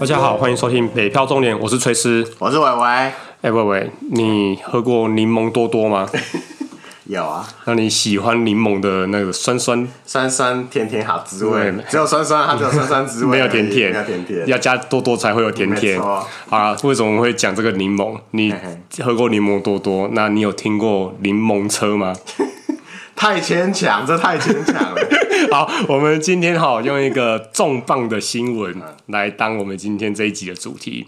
大家好，欢迎收听《北漂中年》，我是崔斯，我是伟伟。哎，伟伟，你喝过柠檬多多吗？有啊。那你喜欢柠檬的那个酸酸、酸酸甜甜好滋味？只有酸酸，它只有酸酸滋味，没有甜甜，没有甜甜，要加多多才会有甜甜。好啊，为什么会讲这个柠檬？你喝过柠檬多多？那你有听过柠檬车吗？太牵强，这太牵强了。好，我们今天哈用一个重磅的新闻来当我们今天这一集的主题。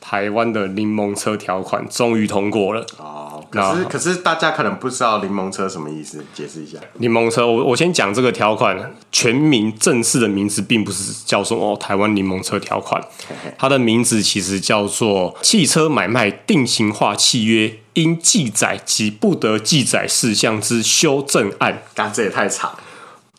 台湾的柠檬车条款终于通过了。哦，可是可是大家可能不知道柠檬车什么意思，解释一下。柠檬车，我我先讲这个条款，全名正式的名字并不是叫做哦台湾柠檬车条款，它的名字其实叫做汽车买卖定型化契约。应记载及不得记载事项之修正案，但这也太长。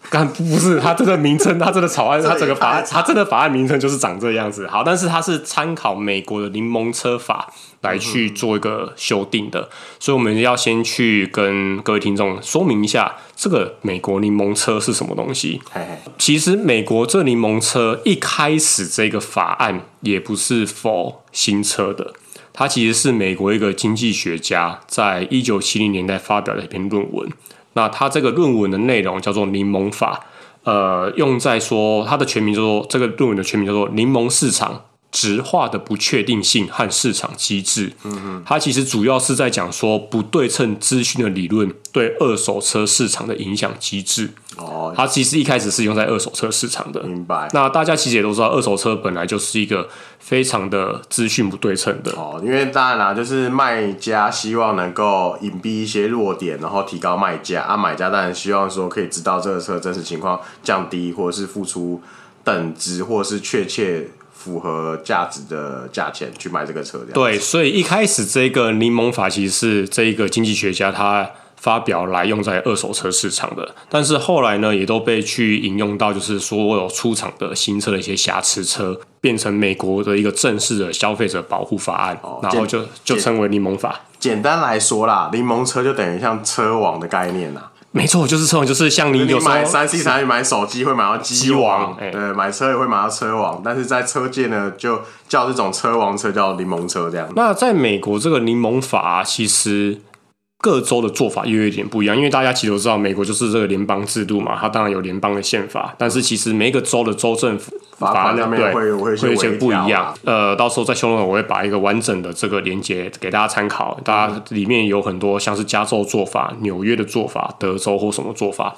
干不是，它这个名称，它这个草案，它整个法案，它这个法案名称就是长这样子。好，但是它是参考美国的柠檬车法来去做一个修订的，所以我们要先去跟各位听众说明一下，这个美国柠檬车是什么东西。嘿嘿，其实美国这柠檬车一开始这个法案也不是 for 新车的。它其实是美国一个经济学家在一九七零年代发表的一篇论文。那他这个论文的内容叫做柠檬法，呃，用在说他的全名叫做这个论文的全名叫做柠檬市场。质化的不确定性和市场机制，嗯哼，它其实主要是在讲说不对称资讯的理论对二手车市场的影响机制。哦，它其实一开始是用在二手车市场的。明白。那大家其实也都知道，二手车本来就是一个非常的资讯不对称的。哦，因为当然啦，就是卖家希望能够隐蔽一些弱点，然后提高卖价啊，买家当然希望说可以知道这个车真实情况，降低或者是付出等值，或者是确切。符合价值的价钱去买这个车，对，所以一开始这个柠檬法其实是这一个经济学家他发表来用在二手车市场的，但是后来呢，也都被去引用到，就是所有出厂的新车的一些瑕疵车，变成美国的一个正式的消费者保护法案，哦、然后就就称为柠檬法。简单来说啦，柠檬车就等于像车王的概念啦。没错，就是这种，就是像你有时候买三 C 产品，买手机会买到机王，对，买车也会买到车王，但是在车界呢，就叫这种车王车叫柠檬车这样。那在美国，这个柠檬法其实。各州的做法又有一点不一样，因为大家其实都知道，美国就是这个联邦制度嘛，它当然有联邦的宪法，但是其实每一个州的州政府法案对会会有一些不一样。呃，到时候在修论我会把一个完整的这个连接给大家参考，大家里面有很多像是加州做法、纽约的做法、德州或什么做法。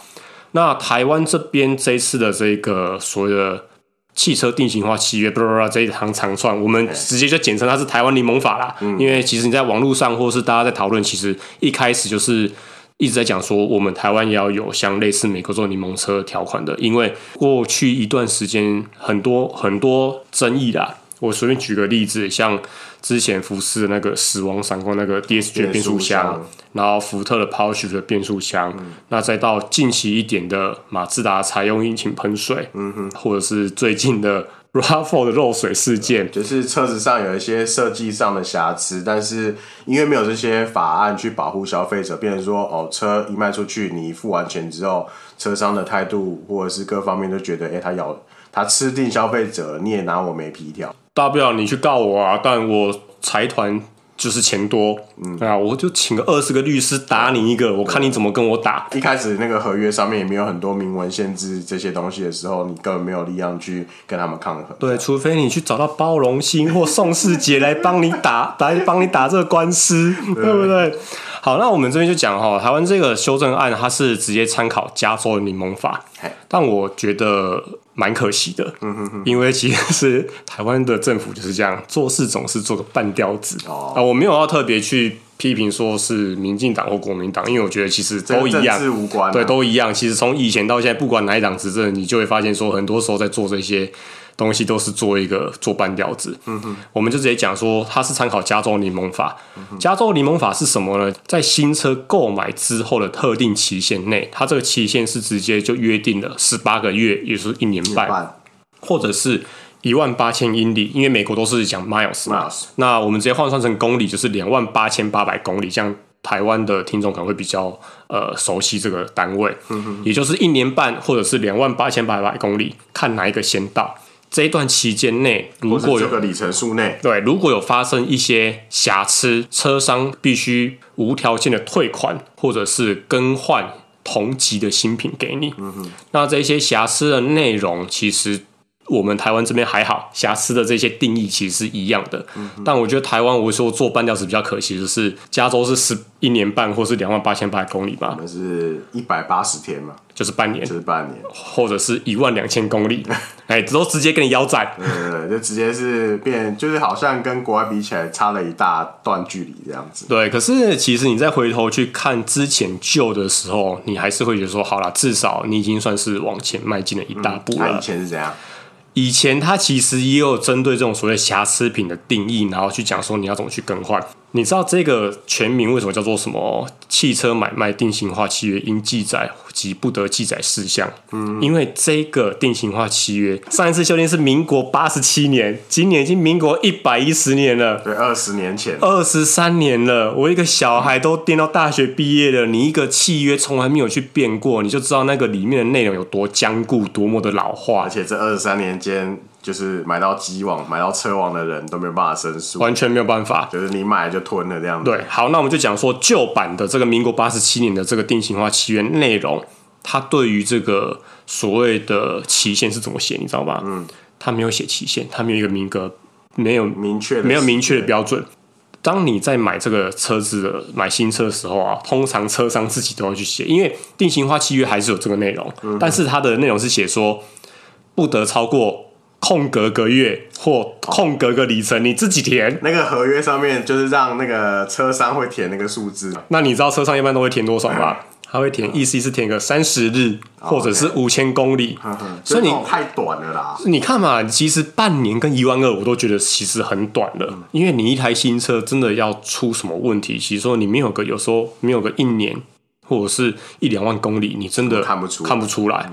那台湾这边这一次的这个所谓的。汽车定型化契约，不不这一行长串，我们直接就简称它是台湾柠檬法啦。嗯、因为其实你在网络上或者是大家在讨论，其实一开始就是一直在讲说，我们台湾也要有像类似美国这种柠檬车条款的，因为过去一段时间很多很多争议啦。我随便举个例子，像之前福斯的那个死亡闪光那个 DSG 变速箱，然后福特的 PowerShift 的变速箱，嗯、那再到近期一点的马自达采用引擎喷水，嗯哼，或者是最近的 RAV4 的漏水事件，就是车子上有一些设计上的瑕疵，但是因为没有这些法案去保护消费者，变成说哦，车一卖出去，你付完钱之后，车商的态度或者是各方面都觉得，哎、欸，他咬他吃定消费者，你也拿我没皮条。大不了你去告我啊！但我财团就是钱多，嗯啊，我就请个二十个律师打你一个，我看你怎么跟我打。一开始那个合约上面也没有很多明文限制这些东西的时候，你根本没有力量去跟他们抗衡。对，除非你去找到包容心或宋世杰来帮你打，来帮你打这个官司，对，对不对？好，那我们这边就讲哈，台湾这个修正案它是直接参考加州的柠檬法，但我觉得。蛮可惜的，嗯哼哼，因为其实是台湾的政府就是这样做事，总是做个半吊子哦。啊，我没有要特别去批评说是民进党或国民党，因为我觉得其实都一样，政治无关啊，对，都一样。其实从以前到现在，不管哪一党执政，你就会发现说，很多时候在做这些。东西都是做一个做半吊子，嗯哼，我们就直接讲说，它是参考加州柠檬法。嗯、加州柠檬法是什么呢？在新车购买之后的特定期限内，它这个期限是直接就约定了十八个月，也就是一年半，半或者是一万八千英里，因为美国都是讲 miles。Miles 那我们直接换算成公里，就是两万八千八百公里。这样台湾的听众可能会比较呃熟悉这个单位，嗯哼，也就是一年半或者是两万八千八百公里，看哪一个先到。这一段期间内，如果有这个里程数内，对，如果有发生一些瑕疵，车商必须无条件的退款，或者是更换同级的新品给你。嗯哼，那这些瑕疵的内容，其实。我们台湾这边还好，瑕疵的这些定义其实是一样的。嗯、但我觉得台湾，我说做半吊子比较可惜的是，加州是十一年半，或是两万八千八百公里吧？我们是一百八十天嘛，就是半年，就是半年，或者是一万两千公里，哎，都直接跟你腰斩。对对对，就直接是变，就是好像跟国外比起来差了一大段距离这样子。对，可是其实你再回头去看之前旧的时候，你还是会觉得说，好啦，至少你已经算是往前迈进了一大步了。嗯、以前是怎样？以前它其实也有针对这种所谓瑕疵品的定义，然后去讲说你要怎么去更换。你知道这个全名为什么叫做什么？汽车买卖定型化契约应记载及不得记载事项。嗯，因为这个定型化契约上一次修订是民国八十七年，今年已经民国一百一十年了。对，二十年前，二十三年了。我一个小孩都念到大学毕业了，你一个契约从来没有去变过，你就知道那个里面的内容有多僵固，多么的老化。而且这二十三年间。就是买到机网、买到车网的人都没有办法申诉，完全没有办法。就是你买就吞了这样子。对，好，那我们就讲说旧版的这个民国八十七年的这个定型化契约内容，它对于这个所谓的期限是怎么写，你知道吧？嗯，它没有写期限，它没有一个名格，没有明确，没有明确的标准。当你在买这个车子的买新车的时候啊，通常车商自己都要去写，因为定型化契约还是有这个内容，嗯、但是它的内容是写说不得超过。空格个月或空格个里程，你自己填。那个合约上面就是让那个车商会填那个数字。那你知道车商一般都会填多少吗？他会填，意思是填个三十日，或者是五千公里。所以你太短了啦。你看嘛，其实半年跟一万二，我都觉得其实很短了。因为你一台新车真的要出什么问题，其实说你没有个有时候没有个一年或者是一两万公里，你真的看不出看不出来。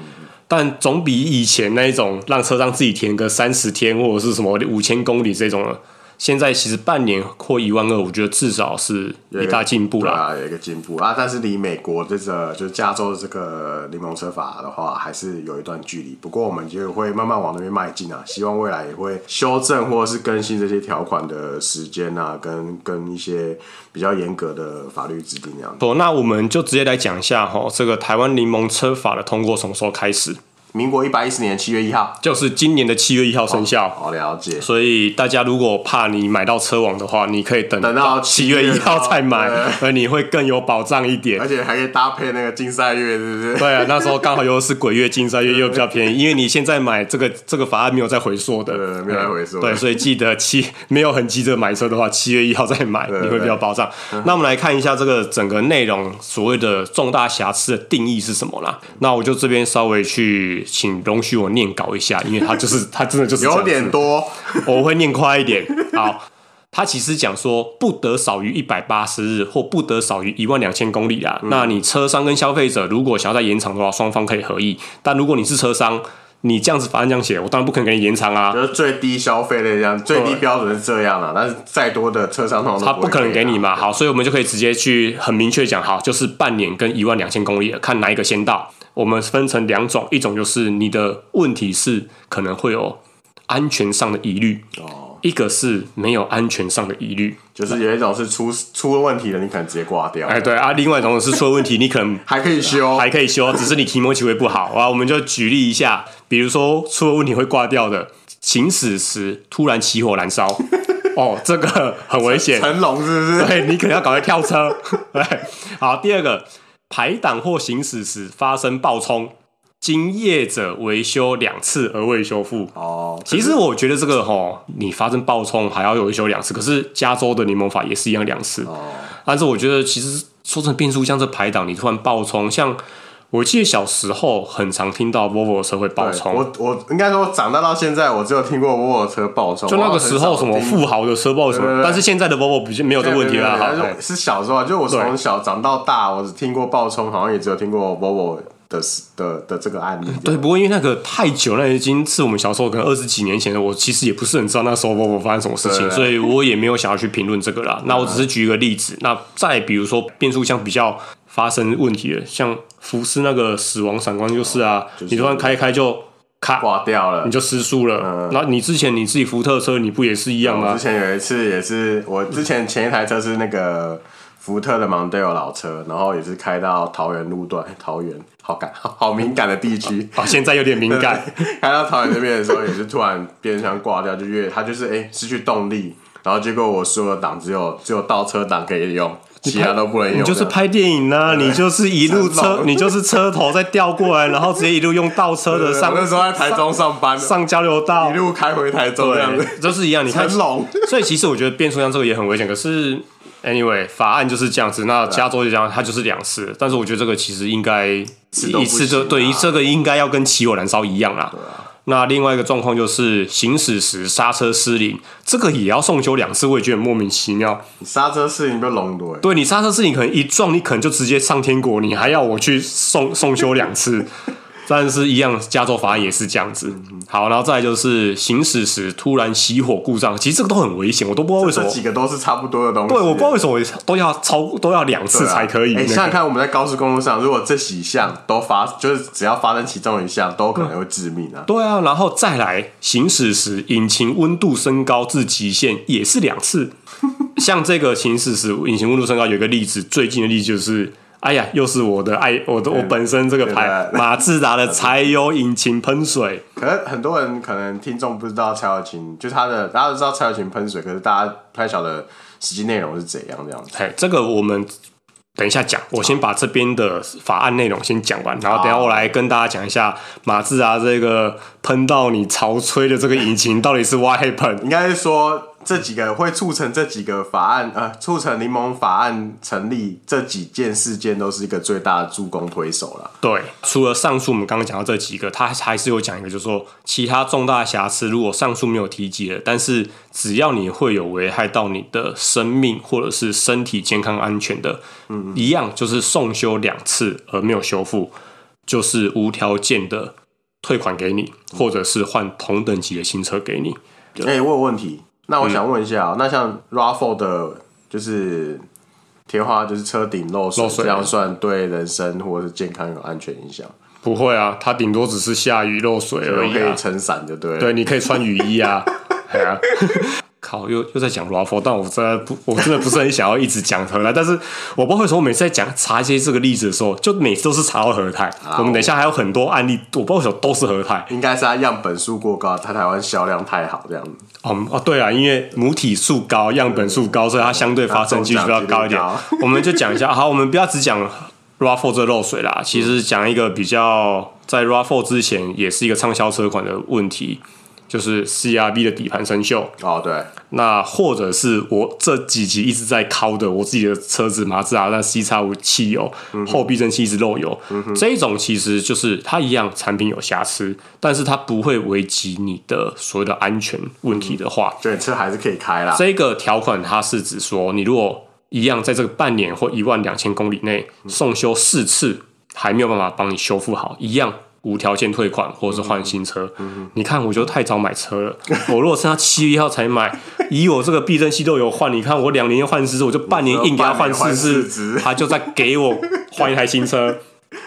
但总比以前那一种让车上自己填个三十天或者是什么五千公里这种。现在其实半年或一万二，我觉得至少是一大进步了。啊，有一个进步啊，但是离美国这个就是加州的这个柠檬车法的话，还是有一段距离。不过我们就会慢慢往那边迈进啊，希望未来也会修正或者是更新这些条款的时间啊，跟跟一些比较严格的法律制定这样。不，那我们就直接来讲一下哈，这个台湾柠檬车法的通过什么时候开始？民国一百一十年七月一号，就是今年的七月一号生效。好了解。所以大家如果怕你买到车网的话，你可以等等到七月一号再买，而你会更有保障一点。而且还可以搭配那个竞赛月，是不是？对啊，那时候刚好又是鬼月竞赛月，又比较便宜。因为你现在买这个 这个法案没有再回缩的，没有再回缩。对，所以记得七没有很急着买车的话，七月一号再买，你会比较保障。那我们来看一下这个整个内容，所谓的重大瑕疵的定义是什么啦？那我就这边稍微去请容许。我念稿一下，因为他就是 他真的就是有点多，我会念快一点。好，他其实讲说不得少于一百八十日，或不得少于一万两千公里啊。嗯、那你车商跟消费者如果想要再延长的话，双方可以合意。但如果你是车商，你这样子法案这样写，我当然不可能给你延长啊。就是最低消费的这样，最低标准是这样啊。但是再多的车商他不可能给你嘛。好，所以我们就可以直接去很明确讲，好，就是半年跟一万两千公里，看哪一个先到。我们分成两种，一种就是你的问题是可能会有安全上的疑虑，哦，一个是没有安全上的疑虑，就是有一种是出出了问题了，你可能直接挂掉，哎，对啊，另外一种是出了问题，你可能 还可以修，还可以修，只是你提摩机会不好啊。我们就举例一下，比如说出了问题会挂掉的，行驶时突然起火燃烧，哦，这个很危险，成龙是不是？对，你可能要赶快跳车。对，好，第二个。排挡或行驶时发生爆冲，经业者维修两次而未修复。哦，其实我觉得这个吼，你发生爆冲还要维修两次，可是加州的柠檬法也是一样两次。哦，但是我觉得其实说成变速箱这排档，你突然爆冲，像。我记得小时候很常听到 Volvo 车会爆冲，我我应该说长大到现在，我只有听过 Volvo 车爆冲。就那个时候什么富豪的车爆冲，但是现在的 Volvo 比较没有这个问题了。哈，是小时候，就我从小长到大，我只听过爆冲，好像也只有听过 Volvo 的的的这个案例。对，不过因为那个太久，了已经是我们小时候可能二十几年前的，我其实也不是很知道那时候 Volvo 发生什么事情，所以我也没有想要去评论这个啦。那我只是举一个例子。那再比如说变速箱比较发生问题了，像福斯那个死亡闪光就是啊，你突然开一开就咔挂掉了，你就失速了。那、嗯、你之前你自己福特车，你不也是一样吗？之前有一次也是，我之前前一台车是那个福特的 Mondeo 老车，然后也是开到桃园路段，桃园好感好敏感的地区 啊，现在有点敏感。开到桃园那边的时候，也是突然变速箱挂掉，就越它就是哎、欸、失去动力，然后结果我所有的档只有只有倒车档可以用。其他都不能用，你就是拍电影啊，你就是一路车，你就是车头再调过来，然后直接一路用倒车的上。那时候在台中上班，上交流道，一路开回台中这样子，都是一样。你看，所以其实我觉得变速箱这个也很危险。可是，anyway，法案就是这样子。那加州就这样，它就是两次。但是我觉得这个其实应该一次就对于这个应该要跟起火燃烧一样啦。那另外一个状况就是行驶时刹车失灵，这个也要送修两次，我也觉得莫名其妙。你刹车失灵不隆多？对，你刹车失灵可能一撞，你可能就直接上天国，你还要我去送 送修两次。但是，一样，加州法案也是这样子。好，然后再来就是行驶时突然熄火故障，其实这个都很危险，我都不知道为什么。这几个都是差不多的东西。对，我不知道为什么都要超都要两次才可以。你、啊，想想看，我们在高速公路上，如果这几项都发，就是只要发生其中一项，都可能会致命啊。对啊，然后再来行驶时引擎温度升高至极限，也是两次。像这个行驶时引擎温度升高，有一个例子，最近的例子就是。哎呀，又是我的爱，我的我本身这个牌马自达的 柴油引擎喷水。可能很多人可能听众不知道柴油引擎，就是它的大家都知道柴油引擎喷水，可是大家不太晓得实际内容是怎样这样子。哎，这个我们等一下讲，我先把这边的法案内容先讲完，然后等下我来跟大家讲一下马自达这个喷到你潮吹的这个引擎到底是 why happen，应该是说。这几个会促成这几个法案，呃，促成柠檬法案成立，这几件事件都是一个最大的助攻推手了。对，除了上述我们刚刚讲到这几个，他还是有讲一个，就是说其他重大瑕疵，如果上述没有提及的，但是只要你会有危害到你的生命或者是身体健康安全的，嗯，一样就是送修两次而没有修复，就是无条件的退款给你，或者是换同等级的新车给你。哎、欸，我有问题。那我想问一下、喔嗯、那像 Raffle 的，就是贴花，就是车顶漏水，这样算对人身或者是健康有安全影响？不会啊，它顶多只是下雨漏水而已、啊，可以撑伞就对。对，你可以穿雨衣啊。啊靠，又又在讲 RAV4，但我真的不，我真的不是很想要一直讲和泰，但是我不知道为什么我每次在讲查一些这个例子的时候，就每次都是查到和泰。我们等一下还有很多案例，我不知道为什么都是和泰，应该是它样本数过高，它台湾销量太好这样子。哦哦，对啊，因为母体数高，样本数高，所以它相对发生几率比较高一点。我们就讲一下，好，我们不要只讲 RAV4 这漏水啦，其实讲一个比较在 RAV4 之前也是一个畅销车款的问题。就是 CRV 的底盘生锈。哦，对，那或者是我这几集一直在敲的我自己的车子马自达那 C 叉五汽油、嗯、后避震器一直漏油，嗯、这种其实就是它一样产品有瑕疵，但是它不会危及你的所谓的安全问题的话，对、嗯，车还是可以开啦。这个条款它是指说，你如果一样在这个半年或一万两千公里内送修四次，还没有办法帮你修复好，一样。无条件退款或者是换新车，你看我觉得太早买车了。我如果是他七月一号才买，以我这个避震器都有换，你看我两年要换四次，我就半年硬给他换四次，他就在给我换一台新车，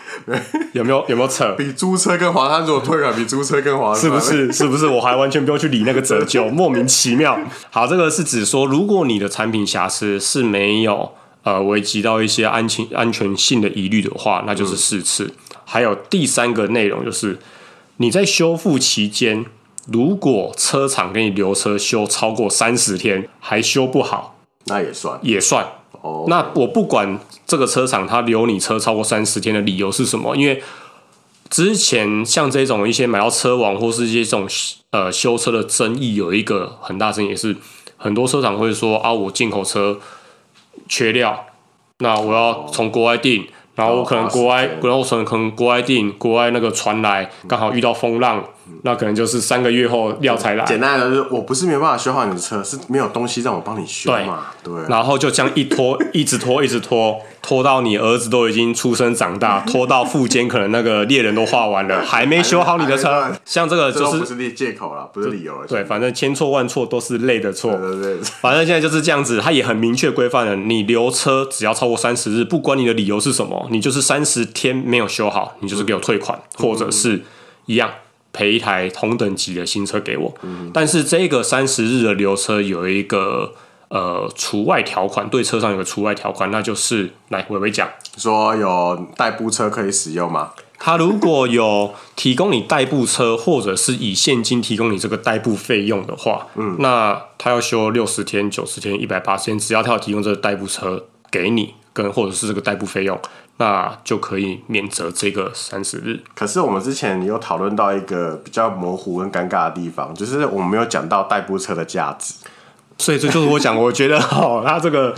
有没有有没有扯？比租车更划算，如果退款比租车更划算，是不是？是不是？我还完全不用去理那个折旧，莫名其妙。好，这个是指说，如果你的产品瑕疵是没有呃危及到一些安全安全性的疑虑的话，那就是四次。嗯还有第三个内容就是，你在修复期间，如果车厂给你留车修超过三十天还修不好，那也算也算。哦，那我不管这个车厂他留你车超过三十天的理由是什么，因为之前像这种一些买到车网或是一些这种呃修车的争议，有一个很大争议是，很多车厂会说啊，我进口车缺料，那我要从国外订。然后我可能国外，然后我可能可能国外电影，国外那个传来刚好遇到风浪，那可能就是三个月后料才来。简单的是，我不是没有办法修好你的车，是没有东西让我帮你修嘛。对。对。然后就这样一拖，一直拖，一直拖，拖到你儿子都已经出生长大，拖到附坚可能那个猎人都画完了，还没修好你的车。像这个就是不是借口了，不是理由了。对，反正千错万错都是累的错。对对对。反正现在就是这样子，他也很明确规范了，你留车只要超过三十日，不管你的理由是什么。你就是三十天没有修好，你就是给我退款，嗯、或者是一样赔一台同等级的新车给我。嗯、但是这个三十日的留车有一个呃除外条款，对车上有个除外条款，那就是来伟伟讲说有代步车可以使用吗？他如果有提供你代步车，或者是以现金提供你这个代步费用的话，嗯，那他要修六十天、九十天、一百八十天，只要他要提供这个代步车给你，跟或者是这个代步费用，那就可以免责这个三十日。可是我们之前有讨论到一个比较模糊跟尴尬的地方，就是我们没有讲到代步车的价值，所以这就是我讲，我觉得哦，他这个。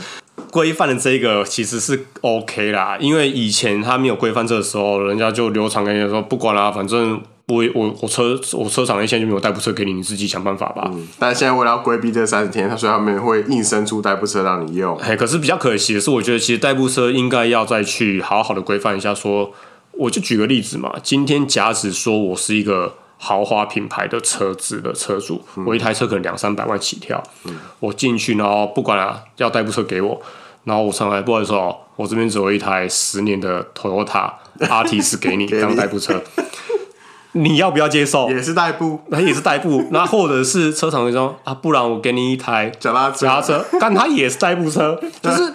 规范的这个其实是 OK 啦，因为以前他没有规范这个时候，人家就流传跟你说不管啦，反正我我我车我车厂那现在就没有代步车给你，你自己想办法吧。嗯，但现在为了要规避这三十天，他说他们会硬生出代步车让你用。哎，可是比较可惜的是，我觉得其实代步车应该要再去好好的规范一下说。说我就举个例子嘛，今天假使说我是一个。豪华品牌的车子的车主，嗯、我一台车可能两三百万起跳，嗯、我进去，然后不管啊，要代步车给我，然后我上来，不好意思哦，我这边只有一台十年的 Toyota Altis 给你当代步车，你要不要接受？也是代步，那也是代步，那或者是车厂会说啊，不然我给你一台脚踏车，脚踏车，但它也是代步车，就是。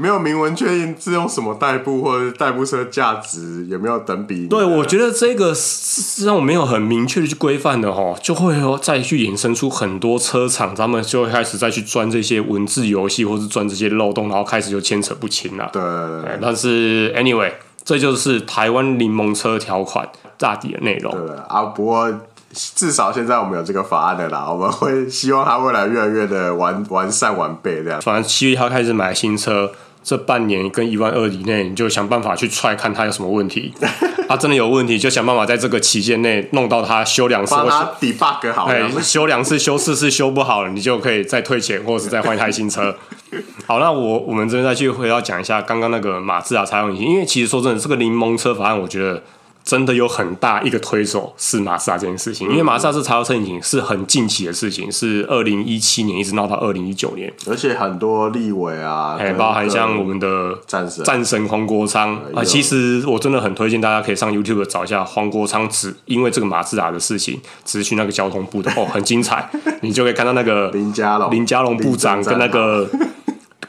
没有明文确定是用什么代步，或者代步车价值有没有等比？对，我觉得这个是让我没有很明确的去规范的哈，就会再去衍生出很多车厂，他们就会开始再去钻这些文字游戏，或是钻这些漏洞，然后开始就牵扯不清了。对，对，对，但是 anyway，这就是台湾柠檬车条款大体的内容。对啊，不过至少现在我们有这个法案的啦，我们会希望它未来越来越的完完善完备这样。反正七月一号开始买新车。这半年跟一万二以内，你就想办法去踹看他有什么问题。他真的有问题，就想办法在这个期间内弄到他修两次，帮他 debug 好。哎，修两次、修四次修不好了，你就可以再退钱，或者是再换一台新车。好，那我我们这边再去回到讲一下刚刚那个马自达柴油引擎，因为其实说真的，这个柠檬车法案，我觉得。真的有很大一个推手是马自达这件事情，因为马自达是柴油车引擎是很近期的事情，是二零一七年一直闹到二零一九年，而且很多立委啊，还包含像我们的战神。战神黄国昌啊，其实我真的很推荐大家可以上 YouTube 找一下黄国昌，只因为这个马自达的事情，只去那个交通部的哦，很精彩，你就可以看到那个林家龙。林家龙部长跟那个。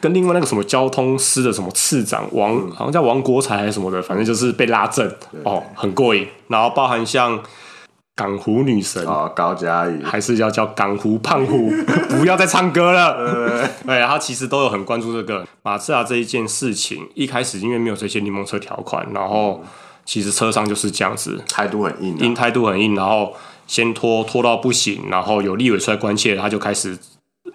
跟另外那个什么交通司的什么次长王，嗯、好像叫王国才还是什么的，反正就是被拉正哦，很过瘾。然后包含像港湖女神哦，高嘉瑜，还是要叫港湖胖虎，不要再唱歌了。对，他其实都有很关注这个马自达这一件事情。一开始因为没有这些柠檬车条款，然后其实车商就是这样子，态度很硬，硬态度很硬，然后先拖拖到不行，然后有立委出来关切，他就开始。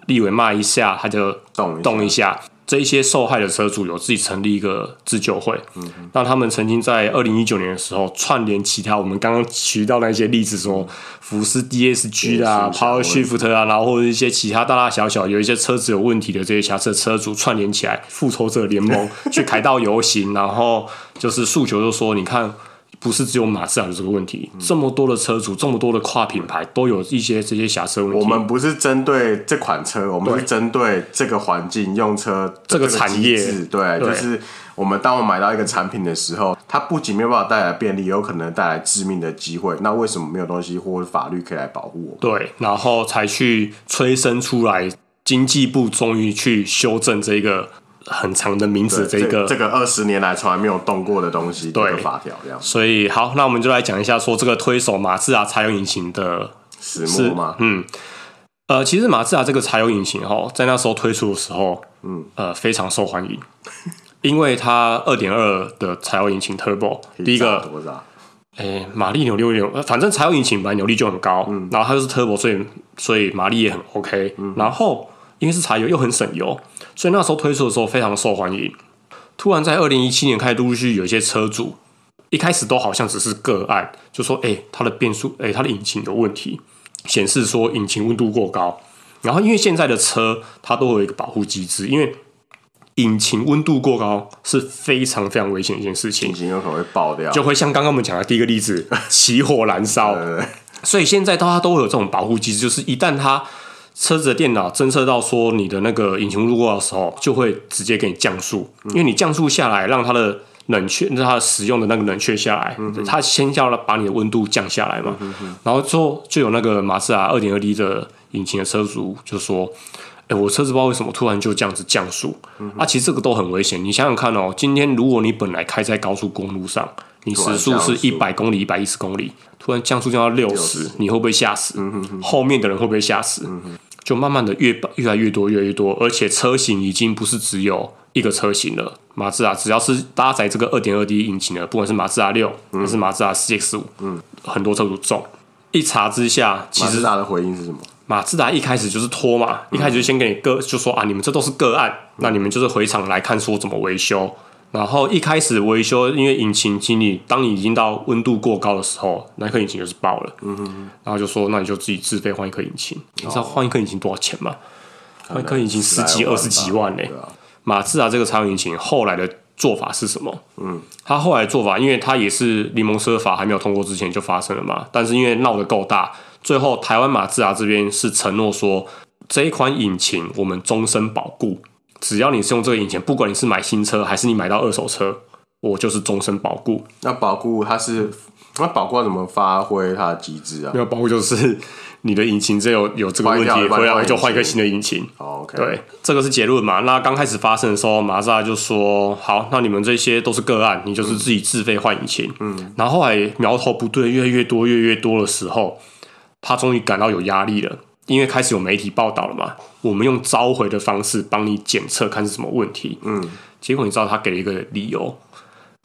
立委骂一下，他就动动一下。这一些受害的车主有自己成立一个自救会，嗯哼，让他们曾经在二零一九年的时候串联其他我们刚刚提到那些例子，什么福斯 DSG 啊、Power Shift 啊，然后或者一些其他大大小小有一些车子有问题的这些瑕疵车主串联起来，复仇者联盟去凯道游行，然后就是诉求，就说你看。不是只有马自达的这个问题，嗯、这么多的车主，这么多的跨品牌都有一些这些瑕疵问题。我们不是针对这款车，我们是针对这个环境用车这个产业。对，对就是我们当我买到一个产品的时候，它不仅没有办法带来便利，有可能带来致命的机会。那为什么没有东西或法律可以来保护我？对，然后才去催生出来，经济部终于去修正这个。很长的名字，这个这个二十年来从来没有动过的东西，对法条这样。所以好，那我们就来讲一下，说这个推手马自达柴油引擎的始末嘛。嗯，呃，其实马自达这个柴油引擎哈，在那时候推出的时候，嗯，呃，非常受欢迎，因为它二点二的柴油引擎 Turbo，第一个多少？哎，马力扭力扭，反正柴油引擎本来扭力就很高，嗯，然后它就是 Turbo，所以所以马力也很 OK，嗯，然后因为是柴油又很省油。所以那时候推出的时候非常受欢迎。突然在二零一七年开始陆陆续续有一些车主，一开始都好像只是个案，就说：“哎、欸，它的变速，哎、欸，它的引擎有问题，显示说引擎温度过高。”然后因为现在的车它都有一个保护机制，因为引擎温度过高是非常非常危险的一件事情，引擎有可能会爆掉，就会像刚刚我们讲的第一个例子，起火燃烧。所以现在大家都会有这种保护机制，就是一旦它车子的电脑侦测到说你的那个引擎温度过的时候，就会直接给你降速，因为你降速下来，让它的冷却，让它使用的那个冷却下来，它先要把你的温度降下来嘛。然后之后就有那个马自达二点二 T 的引擎的车主就说：“哎，我车子不知道为什么突然就这样子降速啊！其实这个都很危险。你想想看哦，今天如果你本来开在高速公路上，你时速是一百公里、一百一十公里，突然降速降到六十，你会不会吓死？后面的人会不会吓死？就慢慢的越越来越多，越来越多，而且车型已经不是只有。”一个车型了，马自达只要是搭载这个二点二 T 引擎的，不管是马自达六还是马自达 CX 五，嗯，很多车主中。一查之下，其实马自达的回应是什么？马自达一开始就是拖嘛，嗯、一开始就先给你个，就说啊，你们这都是个案，嗯、那你们就是回厂来看说怎么维修。然后一开始维修，因为引擎经理，当你已经到温度过高的时候，那颗引擎就是爆了。嗯哼，然后就说，那你就自己自费换一颗引擎。哦、你知道换一颗引擎多少钱吗？换一颗引擎十几二十几万呢、欸。马自达这个柴油引擎后来的做法是什么？嗯，他后来的做法，因为他也是柠檬车法还没有通过之前就发生了嘛。但是因为闹得够大，最后台湾马自达这边是承诺说，这一款引擎我们终身保固，只要你是用这个引擎，不管你是买新车还是你买到二手车，我就是终身保固。那保固它是，那保固要怎么发挥它的机制啊？没有保固就是。你的引擎只有有这个问题，回来就换一个新的引擎。Oh, okay. 对，这个是结论嘛？那刚开始发生的时候，马自达就说：“好，那你们这些都是个案，你就是自己自费换引擎。”嗯，然后后来苗头不对，越来越多，越来越多的时候，他终于感到有压力了，因为开始有媒体报道了嘛。我们用召回的方式帮你检测，看是什么问题。嗯，结果你知道他给了一个理由，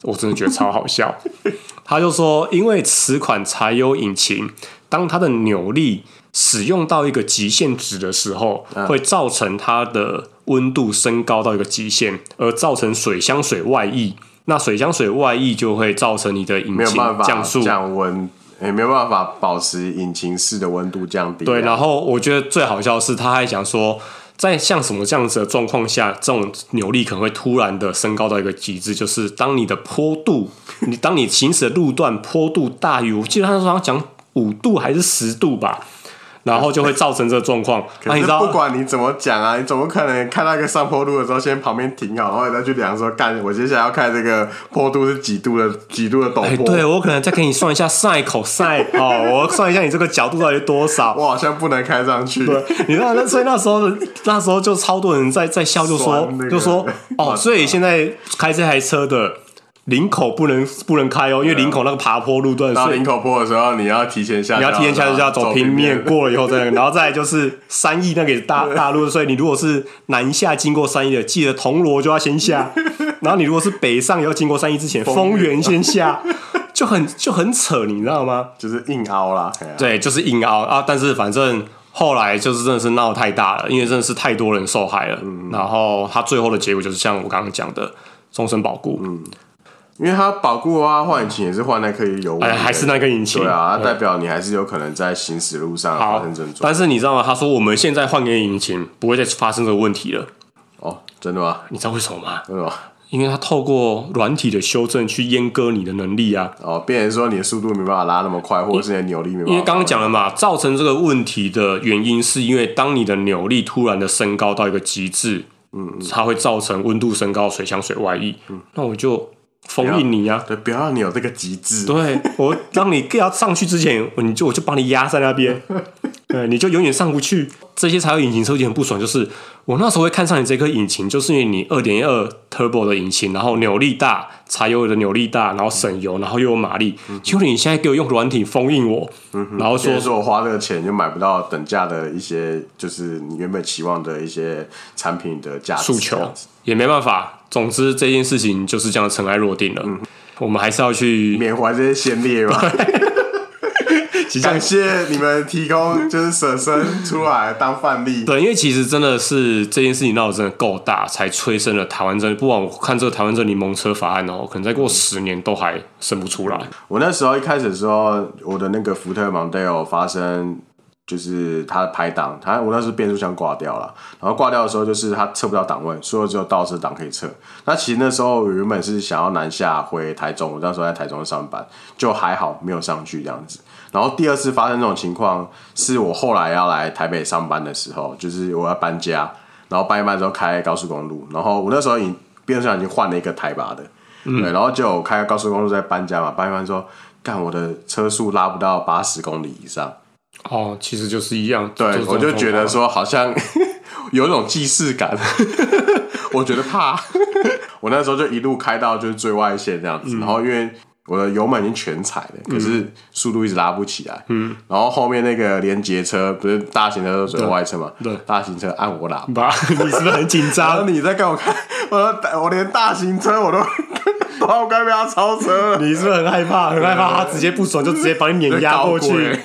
我真的觉得超好笑。他就说：“因为此款柴油引擎。”当它的扭力使用到一个极限值的时候，会造成它的温度升高到一个极限，而造成水箱水外溢。那水箱水外溢就会造成你的引擎降速、降温，也没有办法保持引擎室的温度降低。对，然后我觉得最好笑的是，他还讲说，在像什么这样子的状况下，这种扭力可能会突然的升高到一个极致，就是当你的坡度，你当你行驶的路段坡度大于，我记得他说他讲。五度还是十度吧，然后就会造成这个状况。你知道不管你怎么讲啊，你怎么可能看到一个上坡路的时候，先旁边停好，然后你再去量说，干，我接下来要看这个坡度是几度的几度的陡坡。欸、对，我可能再给你算一下 sin cos 哦，我算一下你这个角度到底多少。我好像不能开上去。对，你知道那所以那时候那时候就超多人在在笑，就说、那个、就说哦，所以现在开这台车的。林口不能不能开哦，因为领口那个爬坡路段，到领口坡的时候，你要提前下，你要提前下就要走平面。过了以后再，然后再来就是三义那个大大路，所以你如果是南下经过三义的，记得铜锣就要先下，然后你如果是北上也要经过三义之前，丰原先下，就很就很扯，你知道吗？就是硬凹啦，对，就是硬凹。啊！但是反正后来就是真的是闹太大了，因为真的是太多人受害了，嗯、然后他最后的结果就是像我刚刚讲的，终身保固，嗯。因为它保固啊，换引擎也是换那颗油，哎，还是那个引擎，对啊，代表你还是有可能在行驶路上发生症状。但是你知道吗？他说我们现在换个引擎，不会再发生这个问题了。哦，真的吗？你知道为什么吗？为什么？因为它透过软体的修正去阉割你的能力啊。哦，变成说你的速度没办法拉那么快，或者是你的扭力没办法。因为刚刚讲了嘛，造成这个问题的原因是因为当你的扭力突然的升高到一个极致，嗯，它会造成温度升高，水箱水外溢。嗯，那我就。封印你啊！对，不要让你有这个极致。对，我让你要上去之前，你就我就把你压在那边，对，你就永远上不去。这些柴油引擎车就很不爽，就是我那时候会看上你这颗引擎，就是因为你二点二 turbo 的引擎，然后扭力大，柴油的扭力大，然后省油，然后又有马力。结果、嗯、你现在给我用软体封印我，嗯、然后说说我花这个钱就买不到等价的一些，就是你原本期望的一些产品的价值。诉求也没办法。总之这件事情就是这样尘埃落定了。嗯、我们还是要去缅怀这些先烈吧。感谢你们提供，就是舍身出来当范例。对，因为其实真的是这件事情闹得真的够大，才催生了台湾这。不管我看这个台湾这柠檬车法案哦，可能再过十年都还生不出来。我那时候一开始的时候，我的那个福特蒙迪欧发生。就是他的排档，他我那时候变速箱挂掉了，然后挂掉的时候就是他测不到档位，所以只有倒车档可以测。那其实那时候原本是想要南下回台中，我那时候在台中上班，就还好没有上去这样子。然后第二次发生这种情况，是我后来要来台北上班的时候，就是我要搬家，然后搬一搬之后开高速公路，然后我那时候已经变速箱已经换了一个台把的，对，然后就开高速公路在搬家嘛，搬一搬说，干我的车速拉不到八十公里以上。哦，其实就是一样。对，我就觉得说好像 有一种既视感，我觉得怕。我那时候就一路开到就是最外线这样子，嗯、然后因为。我的油门已经全踩了，可是速度一直拉不起来。嗯，然后后面那个连接车不是大型车都属于外侧嘛？对，大型车按我喇叭，你是不是很紧张？你在跟我看，我说我连大型车我都。我该被他超车了，你是不是很害怕？很害怕他直接不爽就直接把你碾压过去，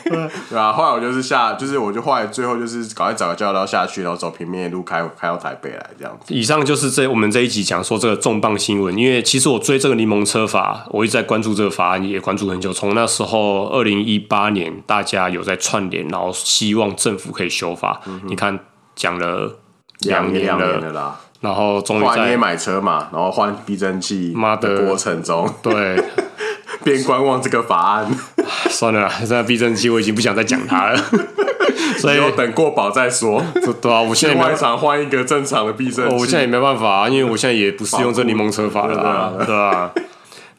对 啊？后来我就是下，就是我就后来最后就是赶快找个交流道下去，然后走平面路开开到台北来这样子。以上就是这我们这一集讲说这个重磅新闻，因为其实我追这个柠檬车法，我一直在关注这个法案，也关注很久。从那时候二零一八年，大家有在串联，然后希望政府可以修法。嗯、你看讲了两年了，两年了啦。然后终于在你也买车嘛，然后换避震器妈的过程中，对，边观望这个法案。算了啦，这个避震器我已经不想再讲它了，所以等过保再说。对啊，我现在换一场换一个正常的避震器，我现在也没办法啊，因为我现在也不是用这柠檬车法了，对啊。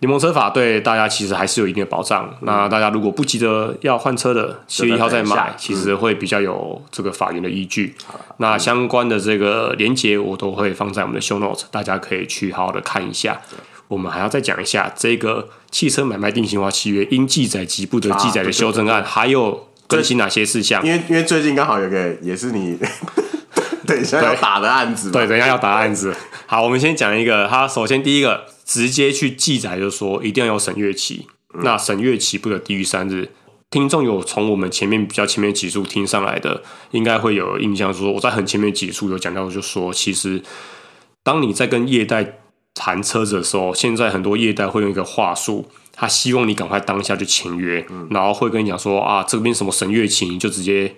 柠檬车法对大家其实还是有一定的保障。嗯、那大家如果不急着要换车的，七月一号再买，其实会比较有这个法源的依据。嗯、那相关的这个连接我都会放在我们的 show notes，大家可以去好好的看一下。我们还要再讲一下这个汽车买卖定型化契约应记载及不得记载的修正案，还有更新哪些事项？因为因为最近刚好有个也是你 等一下要打的案子，对，等一下要打案子。好，我们先讲一个，它首先第一个。直接去记载，就是说一定要有审阅期，嗯、那审阅期不得低于三日。听众有从我们前面比较前面几处听上来的，应该会有印象，说我在很前面几处有讲到，就说其实当你在跟业代谈车子的时候，现在很多业代会用一个话术，他希望你赶快当下就签约，嗯、然后会跟你讲说啊，这边什么审阅期，你就直接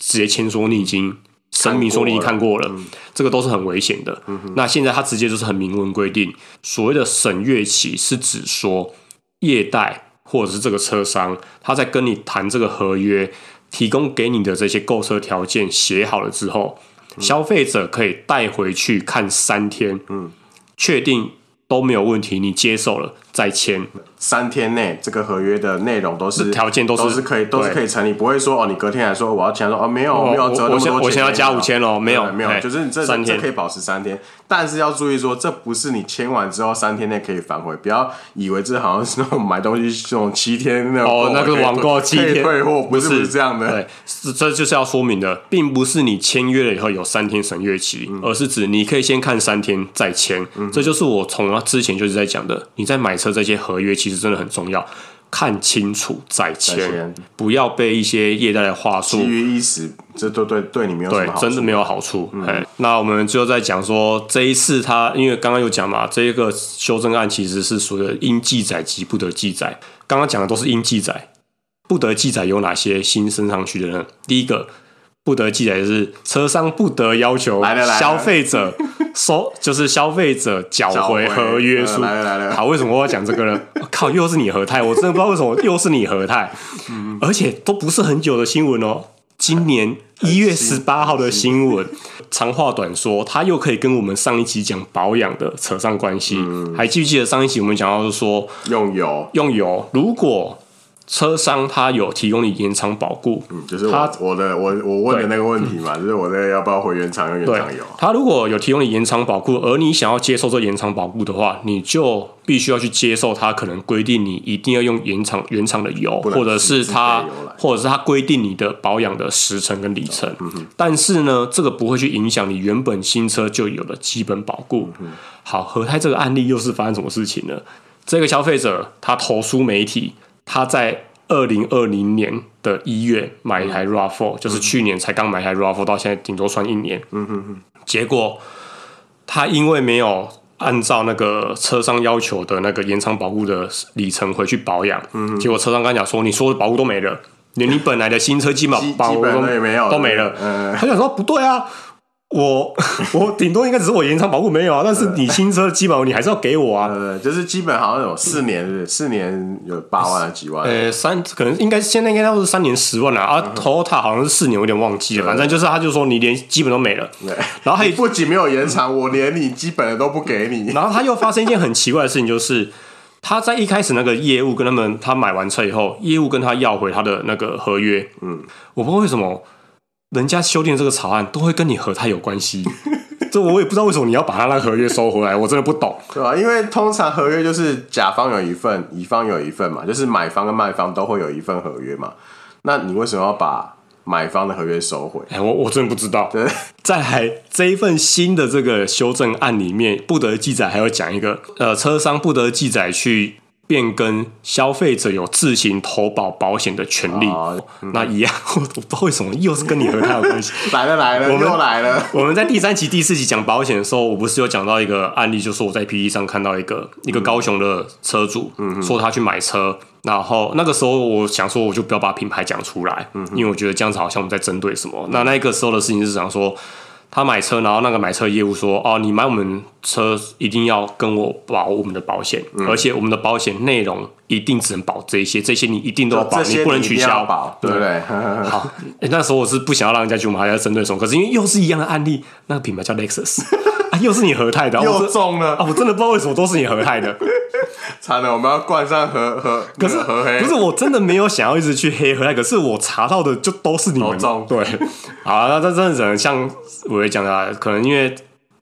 直接签说你已经。声明说你已经看过了，嗯、这个都是很危险的。嗯、那现在他直接就是很明文规定，所谓的审阅期是指说业代或者是这个车商，他在跟你谈这个合约，提供给你的这些购车条件写好了之后，嗯、消费者可以带回去看三天，嗯，确定都没有问题，你接受了再签。三天内，这个合约的内容都是条件都是都是可以都是可以成立，不会说哦，你隔天来说我要签说哦，没有没有，我我我先要加五千哦，没有没有，就是你这三天。可以保持三天，但是要注意说，这不是你签完之后三天内可以反悔，不要以为这好像是那种买东西这种七天那种哦，那个网购七天。退货，不是这样的，对，这就是要说明的，并不是你签约了以后有三天审阅期，而是指你可以先看三天再签，这就是我从之前就是在讲的，你在买车这些合约其实真的很重要。看清楚再签，不要被一些业代的话术。基于一时，这都对对你没有。对，真的没有好处。嗯、那我们最后再讲说，这一次他因为刚刚有讲嘛，这一个修正案其实是属于应记载及不得记载。刚刚讲的都是应记载，不得记载有哪些新升上去的呢？第一个。不得记载的是车商不得要求消费者收，就是消费者缴回合约书。来了来了，好，为什么我要讲这个呢？靠，又是你和泰，我真的不知道为什么又是你和泰，而且都不是很久的新闻哦。今年一月十八号的新闻，长话短说，他又可以跟我们上一期讲保养的扯上关系。还记不记得上一期我们讲到是说用油用油，如果。车商他有提供你延长保固，嗯，就是我他我的我我问的那个问题嘛，就是我那个要不要回原厂用原厂油？他如果有提供你延长保固，而你想要接受这延长保固的话，你就必须要去接受他可能规定你一定要用延长原厂的油，或者是他或者是他规定你的保养的时程跟里程。但是呢，这个不会去影响你原本新车就有的基本保固。嗯、好，和泰这个案例又是发生什么事情呢？这个消费者他投诉媒体。他在二零二零年的一月买一台 RAV4，就是去年才刚买一台 RAV4，到现在顶多算一年。嗯哼哼。结果他因为没有按照那个车商要求的那个延长保固的里程回去保养，嗯。结果车商刚讲说，你说的保固都没了，连你本来的新车基本保固都没有都没了。嗯。他想说不对啊，我我顶多应该只是我延长保护没有啊，但是你新车基本上你还是要给我啊。呃，就是基本好像有四年，四年有八万还是几万？呃，三可能应该现在应该都是三年十万了啊。啊，Toyota 好像是四年，我有点忘记了。反正就是他就说你连基本都没了。对，然后还不仅没有延长，我连你基本的都不给你。然后他又发生一件很奇怪的事情，就是他在一开始那个业务跟他们，他买完车以后，业务跟他要回他的那个合约。嗯，我不知道为什么。人家修订这个草案都会跟你和他有关系，这我也不知道为什么你要把他那合约收回来，我真的不懂，对吧？因为通常合约就是甲方有一份，乙方有一份嘛，就是买方跟卖方都会有一份合约嘛。那你为什么要把买方的合约收回？哎，我我真的不知道。对，再来这一份新的这个修正案里面，不得记载还要讲一个，呃，车商不得记载去。变更消费者有自行投保保险的权利，哦嗯、那一样，我不知道为什么又是跟你和他有关系。来了来了，我们又来了。我们在第三集、第四集讲保险的时候，我不是有讲到一个案例，就是我在 PTT 上看到一个一个高雄的车主，嗯、说他去买车，然后那个时候我想说，我就不要把品牌讲出来，嗯、因为我觉得这样子好像我们在针对什么。嗯、那那个时候的事情是想说。他买车，然后那个买车业务说：“哦，你买我们车一定要跟我保我们的保险，嗯、而且我们的保险内容一定只能保这些，这些你一定都要保，你，不能取消，保，对不对？” 好、欸，那时候我是不想要让人家觉得我们还在针对什么，可是因为又是一样的案例，那个品牌叫 Lexus。又是你和泰的，又中了。啊！我真的不知道为什么都是你和泰的，惨了，我们要冠上和和，可是和黑，不是我真的没有想要一直去黑和泰，可是我查到的就都是你们。中，对，好，那这真的只能像我也讲的，可能因为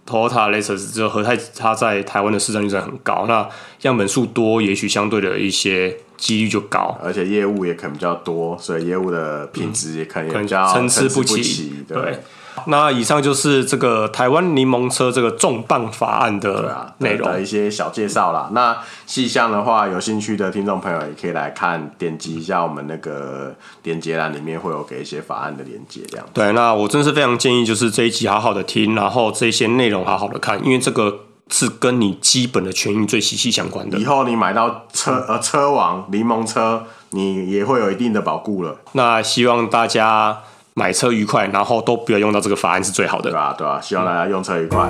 Toyota Lexus 之后和泰，它在台湾的市占率在很高，那样本数多，也许相对的一些几率就高，而且业务也可能比较多，所以业务的品质也可能也比较参差不齐，对。那以上就是这个台湾柠檬车这个重磅法案的内容的一些小介绍啦。那细项的话，有兴趣的听众朋友也可以来看，点击一下我们那个连接栏里面会有给一些法案的连接，这样。对，那我真是非常建议，就是这一集好好的听，然后这些内容好好的看，因为这个是跟你基本的权益最息息相关的。以后你买到车呃车王柠檬车，你也会有一定的保护了。那希望大家。买车愉快，然后都不要用到这个法案是最好的。对啊，对啊，希望大家用车愉快。